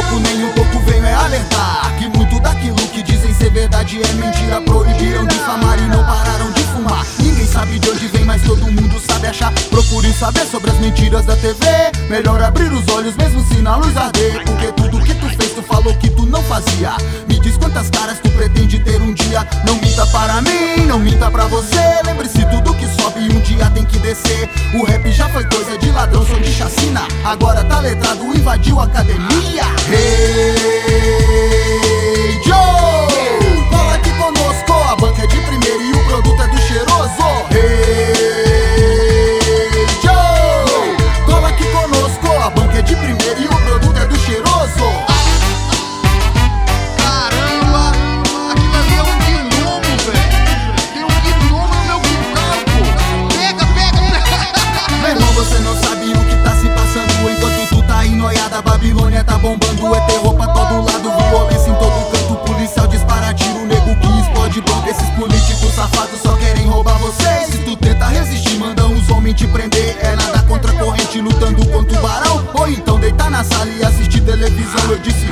pouco, nem um pouco venho é alertar. Que muito daquilo que dizem ser verdade é mentira. Proibiram de famar e não pararam de fumar. Ninguém sabe de onde vem, mas todo mundo sabe achar. Procurem saber sobre as mentiras da TV Melhor abrir os olhos mesmo se na luz arder. Porque tudo que tu fez, tu falou que tu não fazia. Me diz quantas caras tu pretende ter um dia. Não minta para mim, não minta para você. Lembre-se tudo que sobe um dia tem que descer. O rap já foi coisa ladrão, som de chacina. Agora tá letrado, invadiu a academia. Hey, Babilônia tá bombando É terror pra todo lado, violência em todo canto Policial dispara tiro, nego que explode banco Esses políticos safados só querem roubar você Se tu tenta resistir, mandam os homens te prender. É nada contra a corrente, lutando contra o barão Ou então deitar na sala e assistir televisão. Eu disse,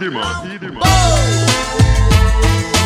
idima, idima. Oh!